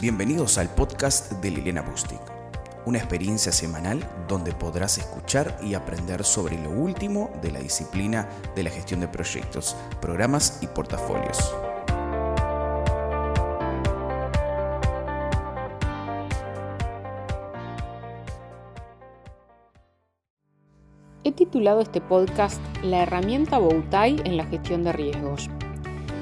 Bienvenidos al podcast de Liliana Bustic, una experiencia semanal donde podrás escuchar y aprender sobre lo último de la disciplina de la gestión de proyectos, programas y portafolios. He titulado este podcast La herramienta Bowtie en la gestión de riesgos.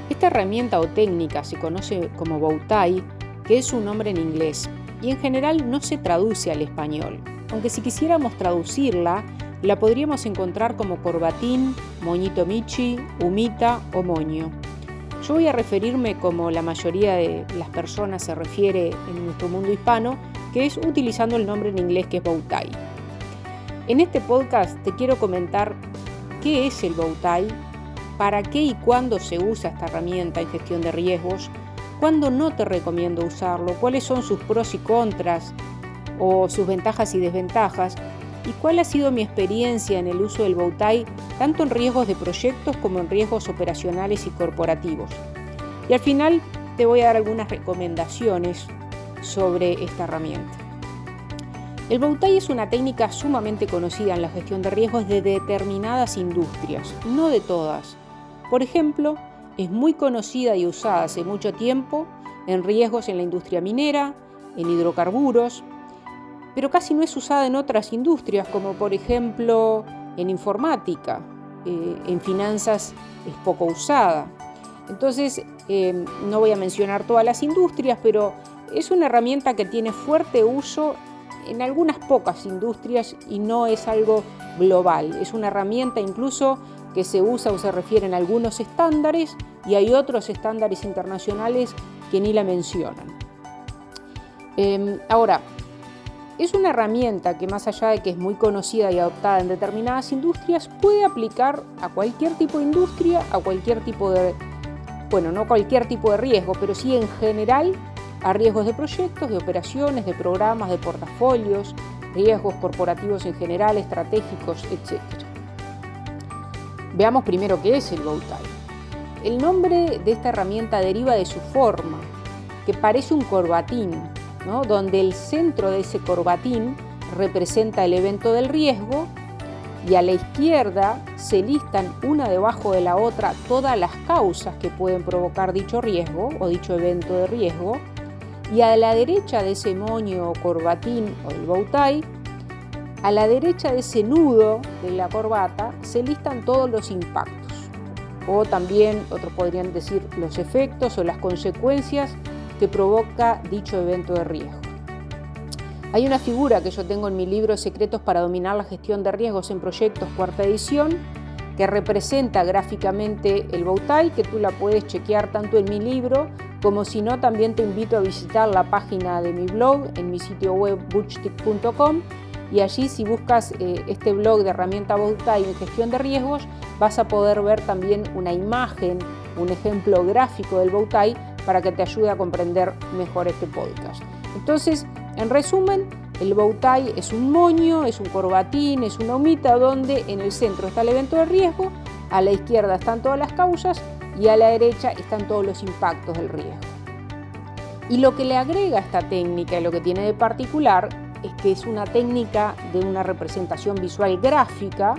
Esta herramienta o técnica se conoce como Bowtie que es un nombre en inglés y en general no se traduce al español, aunque si quisiéramos traducirla, la podríamos encontrar como corbatín, moñito michi, humita o moño. Yo voy a referirme como la mayoría de las personas se refiere en nuestro mundo hispano, que es utilizando el nombre en inglés que es bowtie. En este podcast te quiero comentar qué es el bowtie, para qué y cuándo se usa esta herramienta en gestión de riesgos, ¿Cuándo no te recomiendo usarlo? ¿Cuáles son sus pros y contras? ¿O sus ventajas y desventajas? ¿Y cuál ha sido mi experiencia en el uso del Bowtie, tanto en riesgos de proyectos como en riesgos operacionales y corporativos? Y al final te voy a dar algunas recomendaciones sobre esta herramienta. El Bowtie es una técnica sumamente conocida en la gestión de riesgos de determinadas industrias, no de todas. Por ejemplo, es muy conocida y usada hace mucho tiempo en riesgos en la industria minera, en hidrocarburos, pero casi no es usada en otras industrias, como por ejemplo en informática, eh, en finanzas es poco usada. Entonces, eh, no voy a mencionar todas las industrias, pero es una herramienta que tiene fuerte uso en algunas pocas industrias y no es algo global. Es una herramienta incluso que se usa o se refieren algunos estándares y hay otros estándares internacionales que ni la mencionan. Em, ahora, es una herramienta que más allá de que es muy conocida y adoptada en determinadas industrias, puede aplicar a cualquier tipo de industria, a cualquier tipo de, bueno, no cualquier tipo de riesgo, pero sí en general a riesgos de proyectos, de operaciones, de programas, de portafolios, riesgos corporativos en general, estratégicos, etc. Veamos primero qué es el Bowtie. El nombre de esta herramienta deriva de su forma, que parece un corbatín, donde el centro de ese corbatín representa el evento del riesgo y a la izquierda se listan una debajo de la otra todas las causas que pueden provocar dicho riesgo o dicho evento de riesgo. Y a la derecha de ese moño o corbatín o el bowtie a la derecha de ese nudo de la corbata se listan todos los impactos, o también otros podrían decir los efectos o las consecuencias que provoca dicho evento de riesgo. Hay una figura que yo tengo en mi libro Secretos para dominar la gestión de riesgos en proyectos, cuarta edición, que representa gráficamente el Bowtie, que tú la puedes chequear tanto en mi libro como si no, también te invito a visitar la página de mi blog en mi sitio web butchtick.com y allí si buscas eh, este blog de herramienta Bowtie en gestión de riesgos vas a poder ver también una imagen, un ejemplo gráfico del Bowtie para que te ayude a comprender mejor este podcast. Entonces, en resumen, el Bowtie es un moño, es un corbatín, es una humita donde en el centro está el evento de riesgo, a la izquierda están todas las causas y a la derecha están todos los impactos del riesgo. Y lo que le agrega esta técnica y lo que tiene de particular que es una técnica de una representación visual gráfica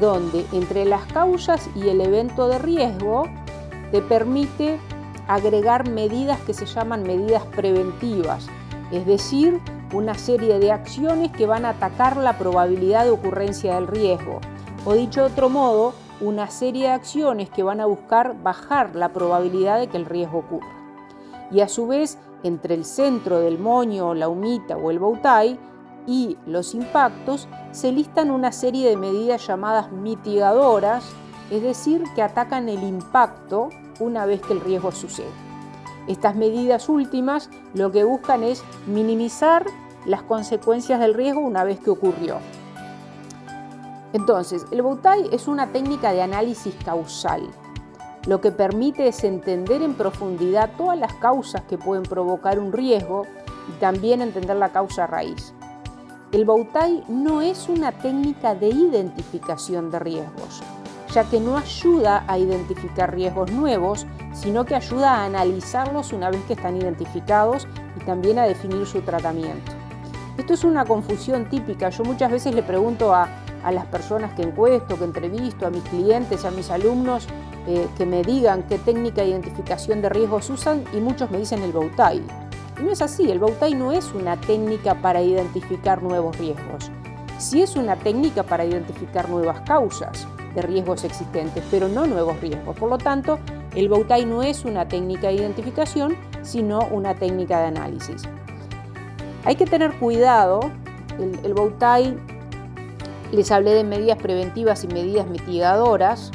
donde entre las causas y el evento de riesgo te permite agregar medidas que se llaman medidas preventivas, es decir, una serie de acciones que van a atacar la probabilidad de ocurrencia del riesgo. O dicho de otro modo, una serie de acciones que van a buscar bajar la probabilidad de que el riesgo ocurra. Y a su vez, entre el centro del moño, la humita o el bowtie y los impactos, se listan una serie de medidas llamadas mitigadoras, es decir, que atacan el impacto una vez que el riesgo sucede. Estas medidas últimas lo que buscan es minimizar las consecuencias del riesgo una vez que ocurrió. Entonces, el Bowtie es una técnica de análisis causal. Lo que permite es entender en profundidad todas las causas que pueden provocar un riesgo y también entender la causa raíz. El Bowtie no es una técnica de identificación de riesgos, ya que no ayuda a identificar riesgos nuevos, sino que ayuda a analizarlos una vez que están identificados y también a definir su tratamiento. Esto es una confusión típica. Yo muchas veces le pregunto a, las personas que encuesto, que entrevisto, a mis clientes, a mis alumnos, eh, que me digan qué técnica de identificación de riesgos usan y muchos me dicen el Bowtie. Y no es así, el Bowtie no es una técnica para identificar nuevos riesgos. Sí es una técnica para identificar nuevas causas de riesgos existentes, pero no nuevos riesgos. Por lo tanto, el Bowtie no es una técnica de identificación, sino una técnica de análisis. Hay que tener cuidado, el, el les hablé de medidas preventivas y medidas mitigadoras,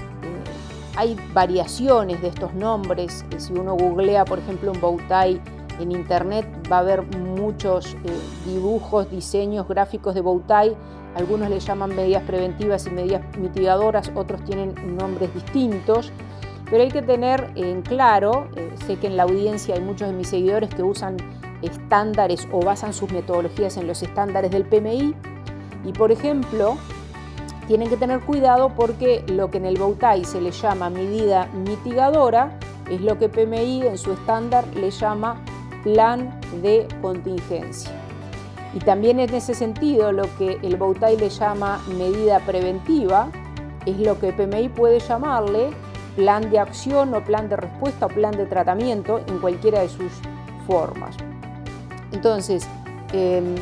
hay variaciones de estos nombres, si uno googlea por ejemplo un Bowtie en internet va a ver muchos eh, dibujos, diseños, gráficos de Bowtie, algunos le llaman medidas preventivas y medidas mitigadoras, otros tienen nombres distintos. Pero hay que tener en claro, eh, sé que en la audiencia hay muchos de mis seguidores que usan estándares o basan sus metodologías en los estándares del PMI y por ejemplo tienen que tener cuidado porque lo que en el Bowtie se le llama medida mitigadora es lo que PMI en su estándar le llama plan de contingencia. Y también en ese sentido lo que el Bowtie le llama medida preventiva es lo que PMI puede llamarle plan de acción o plan de respuesta o plan de tratamiento en cualquiera de sus formas. Entonces, em,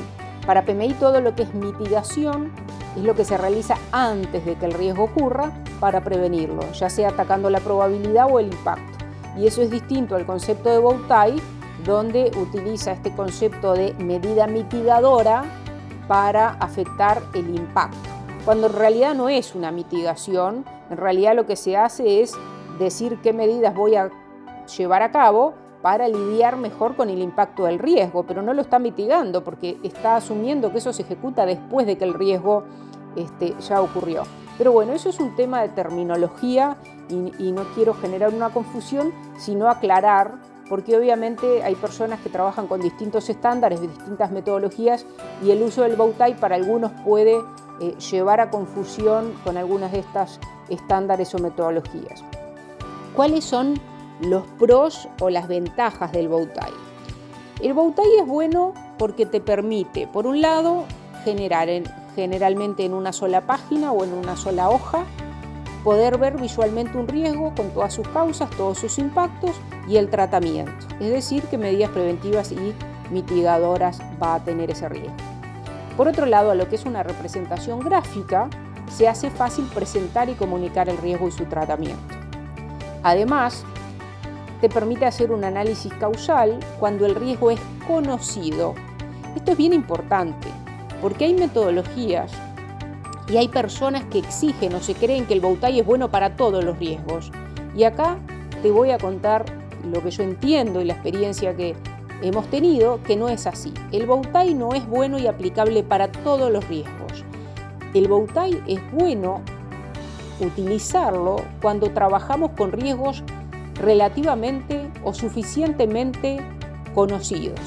para PMI todo lo que es mitigación es lo que se realiza antes de que el riesgo ocurra para prevenirlo, ya sea atacando la probabilidad o el impacto. Y eso es distinto al concepto de Bowtie, donde utiliza este concepto de medida mitigadora para afectar el impacto, cuando en realidad no es una mitigación, en realidad lo que se hace es decir qué medidas voy a llevar a cabo para lidiar mejor con el impacto del riesgo, pero no lo está mitigando porque está asumiendo que eso se ejecuta después de que el riesgo este, ya ocurrió. Pero bueno, eso es un tema de terminología y, no quiero generar una confusión, sino aclarar, porque obviamente hay personas que trabajan con distintos estándares, distintas metodologías, y el uso del Bowtie para algunos puede eh, llevar a confusión con algunas de estas estándares o metodologías. ¿Cuáles son los pros o las ventajas del Bowtie? El Bowtie es bueno porque te permite, por un lado, generar generalmente en una sola página o en una sola hoja, poder ver visualmente un riesgo con todas sus causas, todos sus impactos y el tratamiento. Es decir, qué medidas preventivas y mitigadoras va a tener ese riesgo. Por otro lado, a lo que es una representación gráfica, se hace fácil presentar y comunicar el riesgo y su tratamiento. Además, te permite hacer un análisis causal cuando el riesgo es conocido. Esto es bien importante, porque hay metodologías y hay personas que exigen o se creen que el Bowtie es bueno para todos los riesgos. Y acá te voy a contar lo que yo entiendo y la experiencia que hemos tenido que no es así. El Bowtie no es bueno y aplicable para todos los riesgos. El Bowtie es bueno utilizarlo cuando trabajamos con riesgos relativamente o suficientemente conocidos.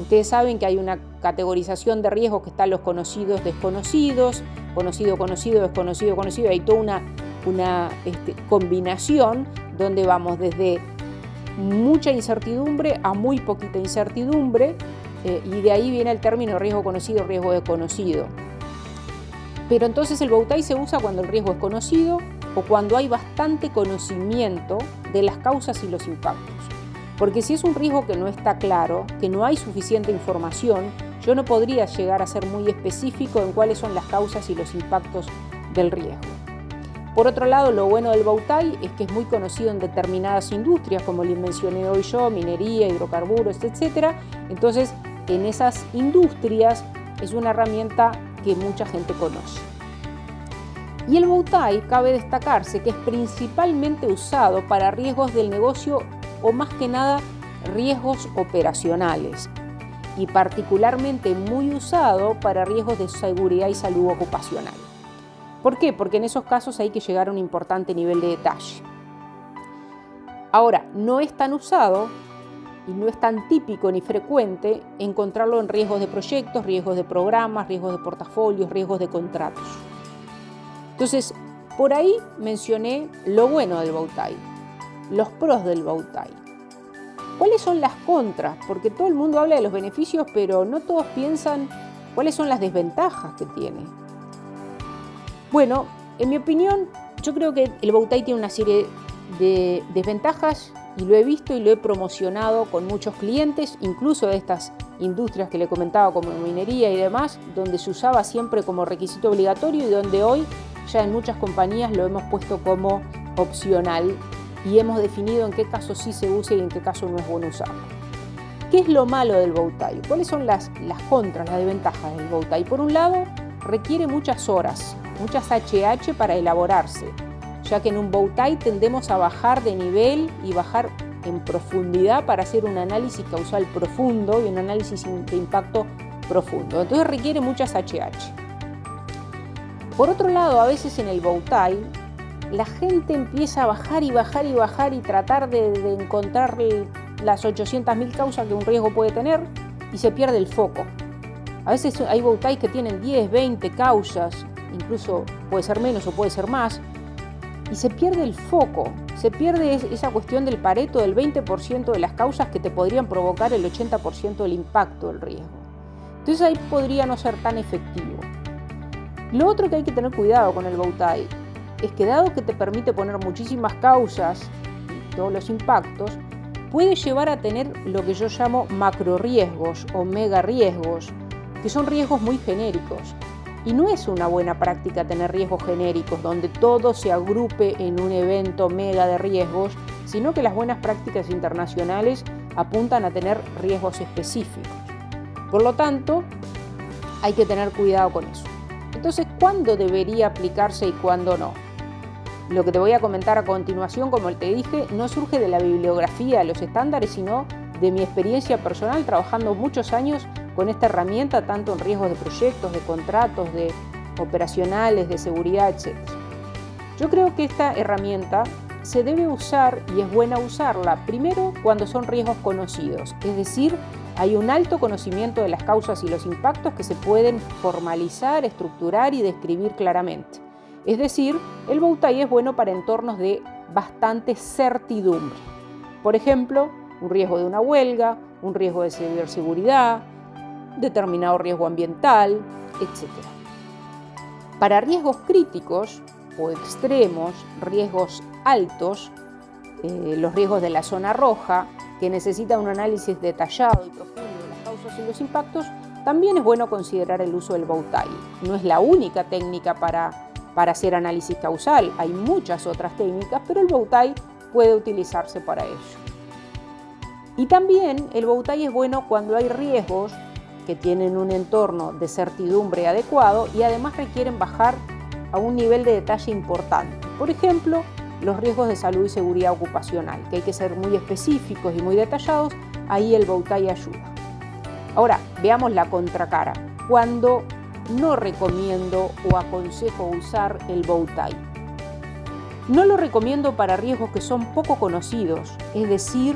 Ustedes saben que hay una categorización de riesgos que están los conocidos, desconocidos, conocido, conocido, desconocido, conocido. Hay toda una, este, combinación donde vamos desde mucha incertidumbre a muy poquita incertidumbre eh, y de ahí viene el término riesgo conocido, riesgo desconocido. Pero entonces el Bowtie se usa cuando el riesgo es conocido o cuando hay bastante conocimiento de las causas y los impactos. Porque si es un riesgo que no está claro, que no hay suficiente información, yo no podría llegar a ser muy específico en cuáles son las causas y los impactos del riesgo. Por otro lado, lo bueno del Bowtie es que es muy conocido en determinadas industrias, como les mencioné hoy yo, minería, hidrocarburos, etc. Entonces, en esas industrias es una herramienta que mucha gente conoce. Y el Bowtie cabe destacarse que es principalmente usado para riesgos del negocio o más que nada riesgos operacionales y particularmente muy usado para riesgos de seguridad y salud ocupacional. ¿Por qué? Porque en esos casos hay que llegar a un importante nivel de detalle. Ahora, no es tan usado y no es tan típico ni frecuente encontrarlo en riesgos de proyectos, riesgos de programas, riesgos de portafolios, riesgos de contratos. Entonces, por ahí mencioné lo bueno del Bowtie. los pros del bow ¿Cuáles son las contras? Porque todo el mundo habla de los beneficios, pero no todos piensan cuáles son las desventajas que tiene. Bueno, en mi opinión, yo creo que el bow tiene una serie de desventajas y lo he visto y lo he promocionado con muchos clientes, incluso de estas industrias que le comentaba como minería y demás, donde se usaba siempre como requisito obligatorio y donde hoy ya en muchas compañías lo hemos puesto como opcional y hemos definido en qué caso sí se usa y en qué caso no es bueno usarlo. ¿Qué es lo malo del bow ¿Cuáles son las, contras, las desventajas del bow Por un lado, requiere muchas horas, muchas HH para elaborarse, ya que en un bow tendemos a bajar de nivel y bajar en profundidad para hacer un análisis causal profundo y un análisis de impacto profundo. Entonces requiere muchas HH. Por otro lado, a veces en el bow la gente empieza a bajar y bajar y bajar y tratar de, encontrar las 800.000 causas que un riesgo puede tener y se pierde el foco. A veces hay bautais que tienen 10, 20 causas, incluso puede ser menos o puede ser más, y se pierde el foco, se pierde esa cuestión del pareto del 20% de las causas que te podrían provocar el 80% del impacto del riesgo. Entonces ahí podría no ser tan efectivo. Lo otro que hay que tener cuidado con el bautai es que dado que te permite poner muchísimas causas y todos los impactos, puede llevar a tener lo que yo llamo macro riesgos o mega riesgos, que son riesgos muy genéricos. Y no es una buena práctica tener riesgos genéricos donde todo se agrupe en un evento mega de riesgos, sino que las buenas prácticas internacionales apuntan a tener riesgos específicos. Por lo tanto, hay que tener cuidado con eso. Entonces, ¿cuándo debería aplicarse y cuándo no? Lo que te voy a comentar a continuación, como te dije, no surge de la bibliografía, los estándares, sino de mi experiencia personal trabajando muchos años con esta herramienta, tanto en riesgos de proyectos, de contratos, de operacionales, de seguridad, etc. Yo creo que esta herramienta se debe usar y es buena usarla primero cuando son riesgos conocidos, es decir, hay un alto conocimiento de las causas y los impactos que se pueden formalizar, estructurar y describir claramente. Es decir, el Bowtie es bueno para entornos de bastante certidumbre. Por ejemplo, un riesgo de una huelga, un riesgo de ciberseguridad, determinado riesgo ambiental, etc. Para riesgos críticos o extremos, riesgos altos, eh, los riesgos de la zona roja, que necesita un análisis detallado y profundo de las causas y los impactos, también es bueno considerar el uso del Bowtie. No es la única técnica para para hacer análisis causal. Hay muchas otras técnicas, pero el Bowtie puede utilizarse para ello. Y también el Bowtie es bueno cuando hay riesgos que tienen un entorno de certidumbre adecuado y además requieren bajar a un nivel de detalle importante. Por ejemplo, los riesgos de salud y seguridad ocupacional, que hay que ser muy específicos y muy detallados, ahí el Bowtie ayuda. Ahora, veamos la contracara. Cuando no recomiendo o aconsejo usar el bow tie. No lo recomiendo para riesgos que son poco conocidos, es decir,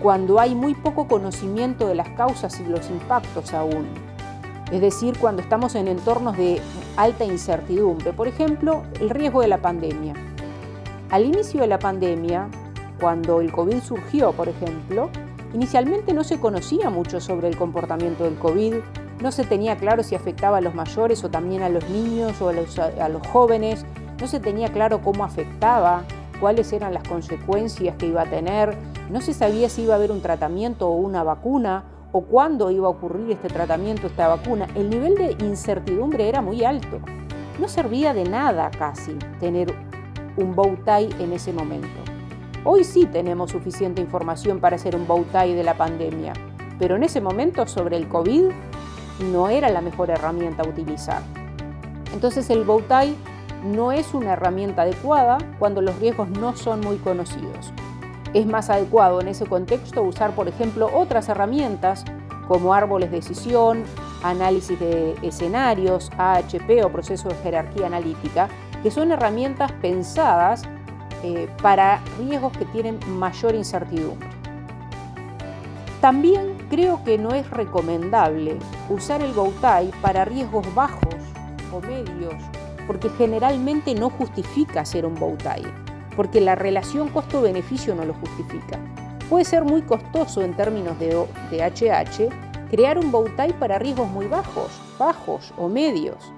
cuando hay muy poco conocimiento de las causas y los impactos aún. Es decir, cuando estamos en entornos de alta incertidumbre. Por ejemplo, el riesgo de la pandemia. Al inicio de la pandemia, cuando el COVID surgió, por ejemplo, inicialmente no se conocía mucho sobre el comportamiento del COVID, no se tenía claro si afectaba a los mayores o también a los niños o a los, jóvenes. No se tenía claro cómo afectaba, cuáles eran las consecuencias que iba a tener. No se sabía si iba a haber un tratamiento o una vacuna o cuándo iba a ocurrir este tratamiento, esta vacuna. El nivel de incertidumbre era muy alto. No servía de nada casi tener un bow tie en ese momento. Hoy sí tenemos suficiente información para hacer un bow tie de la pandemia, pero en ese momento sobre el COVID no era la mejor herramienta a utilizar. Entonces el bowtie no es una herramienta adecuada cuando los riesgos no son muy conocidos. Es más adecuado en ese contexto usar, por ejemplo, otras herramientas como árboles de decisión, análisis de escenarios, AHP o proceso de jerarquía analítica, que son herramientas pensadas eh, para riesgos que tienen mayor incertidumbre. También creo que no es recomendable usar el bowtie para riesgos bajos o medios, porque generalmente no justifica hacer un bowtie. porque la relación costo-beneficio no lo justifica. Puede ser muy costoso en términos de, HH crear un bowtie para riesgos muy bajos, bajos o medios.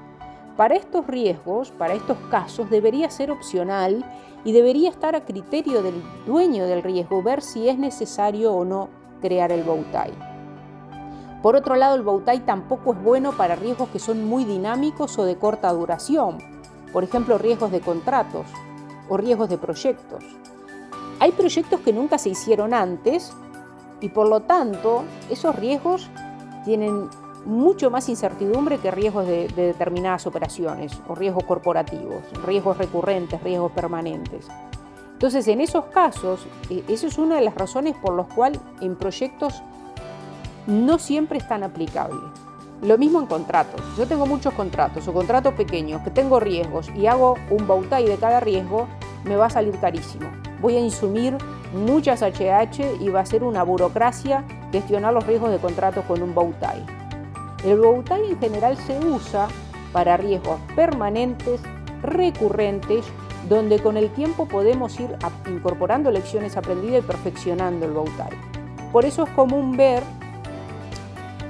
Para estos riesgos, para estos casos, debería ser opcional y debería estar a criterio del dueño del riesgo ver si es necesario o no crear el bowtie. Por otro lado, el bowtie tampoco es bueno para riesgos que son muy dinámicos o de corta duración, por ejemplo, riesgos de contratos o riesgos de proyectos. Hay proyectos que nunca se hicieron antes y por lo tanto esos riesgos tienen mucho más incertidumbre que riesgos de, determinadas operaciones o riesgos corporativos, riesgos recurrentes, riesgos permanentes. Entonces, en esos casos, eh, eso es una de las razones por las cuales en proyectos no siempre es tan aplicable. Lo mismo en contratos. Yo tengo muchos contratos o contratos pequeños que tengo riesgos y hago un bautai de cada riesgo, me va a salir carísimo. Voy a insumir muchas HH y va a ser una burocracia gestionar los riesgos de contratos con un bautai. El bautai en general se usa para riesgos permanentes, recurrentes, donde con el tiempo podemos ir incorporando lecciones aprendidas y perfeccionando el bautai. Por eso es común ver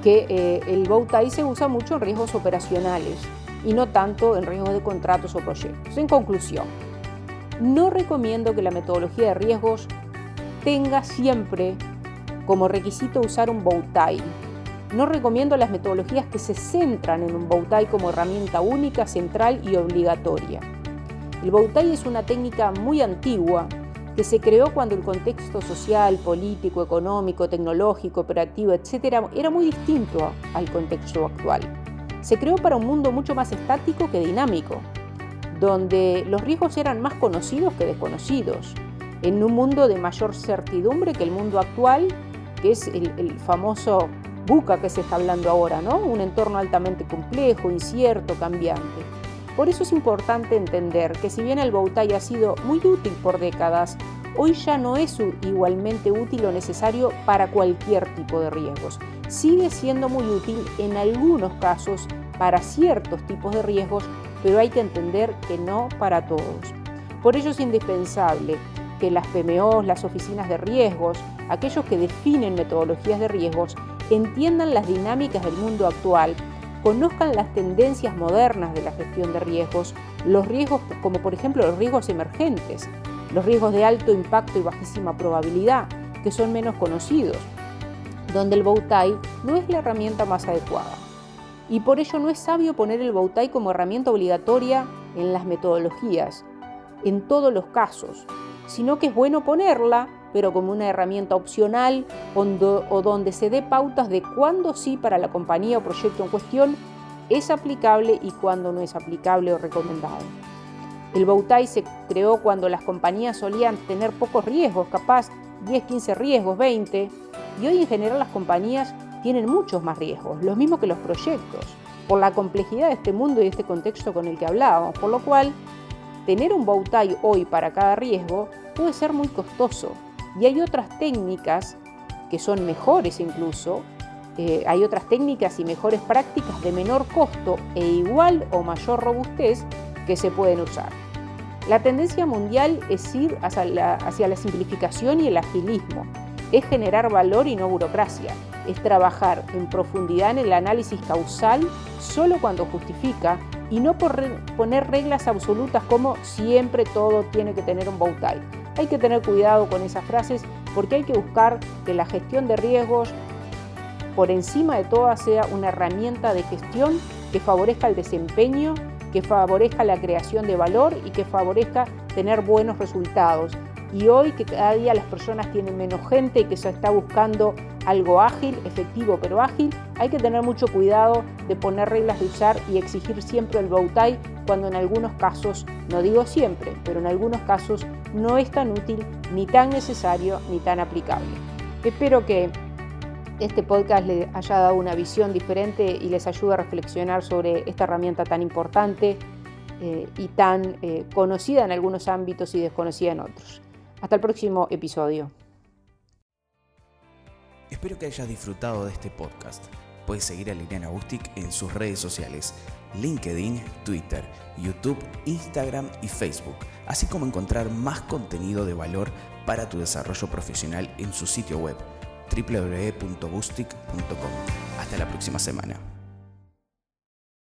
que eh, el bautai se usa mucho en riesgos operacionales y no tanto en riesgos de contratos o proyectos. En conclusión, no recomiendo que la metodología de riesgos tenga siempre como requisito usar un bowtie. No recomiendo las metodologías que se centran en un bowtie como herramienta única, central y obligatoria. El bowtie es una técnica muy antigua que se creó cuando el contexto social, político, económico, tecnológico, operativo, etc. era muy distinto al contexto actual. Se creó para un mundo mucho más estático que dinámico, donde los riesgos eran más conocidos que desconocidos, en un mundo de mayor certidumbre que el mundo actual, que es el, famoso buca que se está hablando ahora, ¿no? Un entorno altamente complejo, incierto, cambiante. Por eso es importante entender que si bien el Bowtie ha sido muy útil por décadas, hoy ya no es igualmente útil o necesario para cualquier tipo de riesgos. Sigue siendo muy útil en algunos casos para ciertos tipos de riesgos, pero hay que entender que no para todos. Por ello es indispensable que las PMOs, las oficinas de riesgos, aquellos que definen metodologías de riesgos, entiendan las dinámicas del mundo actual, conozcan las tendencias modernas de la gestión de riesgos, los riesgos como por ejemplo los riesgos emergentes, los riesgos de alto impacto y bajísima probabilidad, que son menos conocidos, donde el Bowtie no es la herramienta más adecuada. Y por ello no es sabio poner el Bowtie como herramienta obligatoria en las metodologías, en todos los casos, sino que es bueno ponerla, pero como una herramienta opcional o donde se dé pautas de cuándo sí para la compañía o proyecto en cuestión es aplicable y cuándo no es aplicable o recomendado. El Bowtie se creó cuando las compañías solían tener pocos riesgos, capaz 10, 15 riesgos, 20, y hoy en general las compañías tienen muchos más riesgos, los mismos que los proyectos, por la complejidad de este mundo y este contexto con el que hablábamos, por lo cual tener un bowtie hoy para cada riesgo puede ser muy costoso y hay otras técnicas que son mejores incluso, eh, hay otras técnicas y mejores prácticas de menor costo e igual o mayor robustez que se pueden usar. La tendencia mundial es ir hacia la, simplificación y el agilismo, es generar valor y no burocracia, es trabajar en profundidad en el análisis causal solo cuando justifica y no por poner reglas absolutas como siempre todo tiene que tener un bow. Hay que tener cuidado con esas frases porque hay que buscar que la gestión de riesgos por encima de todo sea una herramienta de gestión que favorezca el desempeño, que favorezca la creación de valor y que favorezca tener buenos resultados. Y hoy que cada día las personas tienen menos gente y que se está buscando algo ágil, efectivo pero ágil, hay que tener mucho cuidado de poner reglas de usar y exigir siempre el bow cuando en algunos casos, no digo siempre, pero en algunos casos no es tan útil, ni tan necesario, ni tan aplicable. Espero que este podcast les haya dado una visión diferente y les ayude a reflexionar sobre esta herramienta tan importante eh, y tan eh, conocida en algunos ámbitos y desconocida en otros. Hasta el próximo episodio. Espero que hayas disfrutado de este podcast. Puedes seguir a Liliana Bustic en sus redes sociales, LinkedIn, Twitter, YouTube, Instagram y Facebook, así como encontrar más contenido de valor para tu desarrollo profesional en su sitio web www.bustic.com. Hasta la próxima semana.